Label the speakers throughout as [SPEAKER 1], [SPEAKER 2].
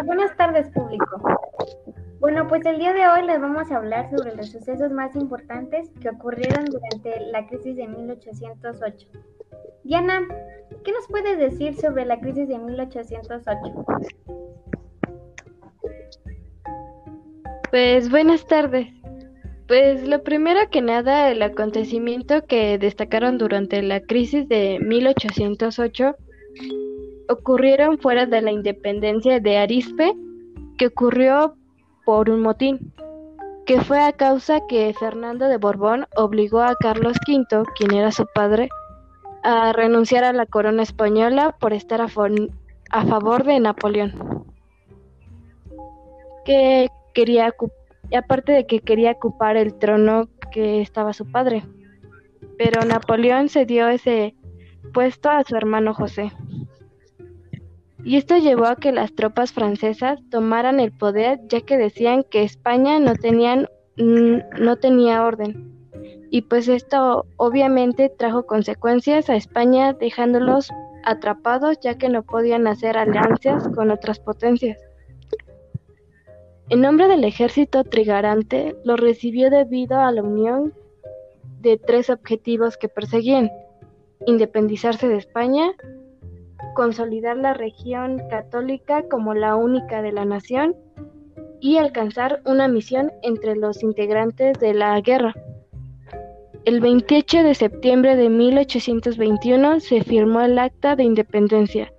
[SPEAKER 1] Buenas tardes público. Bueno, pues el día de hoy les vamos a hablar sobre los sucesos más importantes que ocurrieron durante la crisis de 1808. Diana, ¿qué nos puedes decir sobre la crisis de 1808?
[SPEAKER 2] Pues buenas tardes. Pues lo primero que nada, el acontecimiento que destacaron durante la crisis de 1808 ocurrieron fuera de la independencia de Arispe, que ocurrió por un motín, que fue a causa que Fernando de Borbón obligó a Carlos V, quien era su padre, a renunciar a la corona española por estar a, a favor de Napoleón, que quería aparte de que quería ocupar el trono que estaba su padre. Pero Napoleón cedió ese puesto a su hermano José y esto llevó a que las tropas francesas tomaran el poder ya que decían que España no, tenían, no tenía orden. Y pues esto obviamente trajo consecuencias a España dejándolos atrapados ya que no podían hacer alianzas con otras potencias. En nombre del ejército trigarante lo recibió debido a la unión de tres objetivos que perseguían, independizarse de España, consolidar la región católica como la única de la nación y alcanzar una misión entre los integrantes de la guerra. El 28 de septiembre de 1821 se firmó el Acta de Independencia,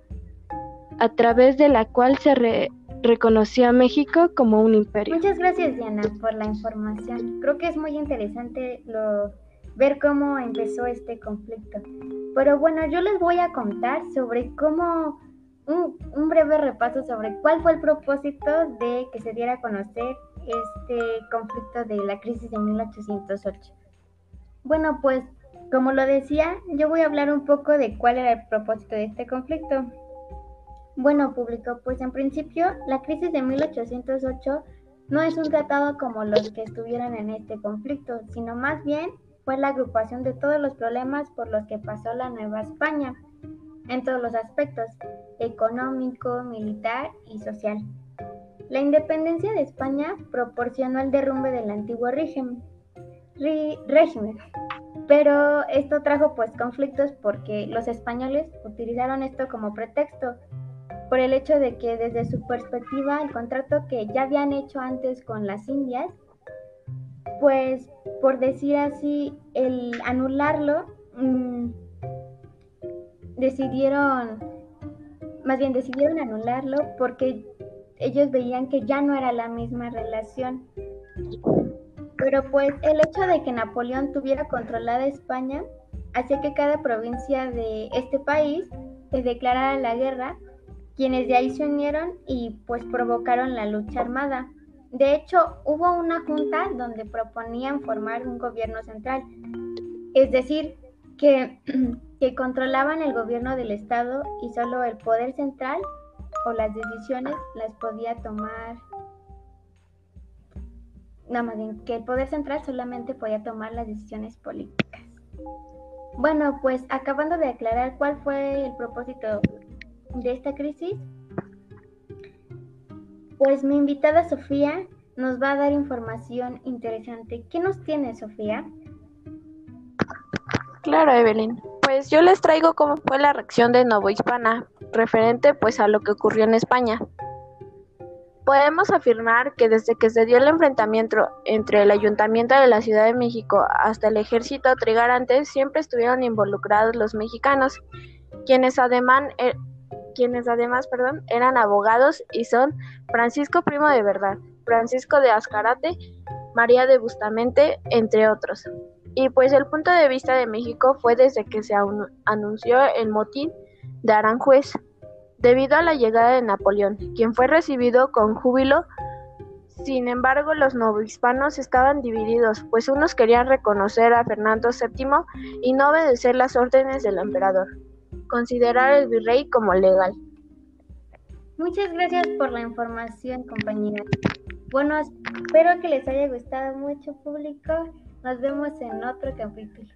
[SPEAKER 2] a través de la cual se reconoció a México como un imperio.
[SPEAKER 1] Muchas gracias Diana por la información. Creo que es muy interesante lo ver cómo empezó este conflicto. Pero bueno, yo les voy a contar sobre cómo, un, breve repaso sobre cuál fue el propósito de que se diera a conocer este conflicto de la crisis de 1808. Bueno, pues como lo decía, yo voy a hablar un poco de cuál era el propósito de este conflicto. Bueno, público, pues en principio la crisis de 1808 no es un tratado como los que estuvieron en este conflicto, sino más bien fue la agrupación de todos los problemas por los que pasó la Nueva España, en todos los aspectos, económico, militar y social. La independencia de España proporcionó el derrumbe del antiguo régimen, régimen, pero esto trajo pues conflictos porque los españoles utilizaron esto como pretexto por el hecho de que desde su perspectiva el contrato que ya habían hecho antes con las Indias pues por decir así, el anularlo, mm, decidieron, más bien decidieron anularlo porque ellos veían que ya no era la misma relación. Pero pues el hecho de que Napoleón tuviera controlada España hacía que cada provincia de este país se declarara la guerra, quienes de ahí se unieron y pues provocaron la lucha armada. De hecho, hubo una junta donde proponían formar un gobierno central, es decir, que, que controlaban el gobierno del Estado y solo el poder central o las decisiones las podía tomar nada más bien que el poder central solamente podía tomar las decisiones políticas. Bueno, pues acabando de aclarar cuál fue el propósito de esta crisis, pues mi invitada Sofía nos va a dar información interesante. ¿Qué nos tiene Sofía?
[SPEAKER 3] Claro, Evelyn. Pues yo les traigo cómo fue la reacción de Hispana, referente pues a lo que ocurrió en España. Podemos afirmar que desde que se dio el enfrentamiento entre el Ayuntamiento de la Ciudad de México hasta el ejército trigarante siempre estuvieron involucrados los mexicanos, quienes además eh, quienes además perdón, eran abogados y son Francisco Primo de Verdad, Francisco de Azcarate, María de Bustamante, entre otros. Y pues el punto de vista de México fue desde que se anunció el motín de Aranjuez, debido a la llegada de Napoleón, quien fue recibido con júbilo. Sin embargo, los novohispanos estaban divididos, pues unos querían reconocer a Fernando VII y no obedecer las órdenes del emperador considerar el virrey como legal.
[SPEAKER 1] Muchas gracias por la información, compañeras. Bueno, espero que les haya gustado mucho, público. Nos vemos en otro capítulo.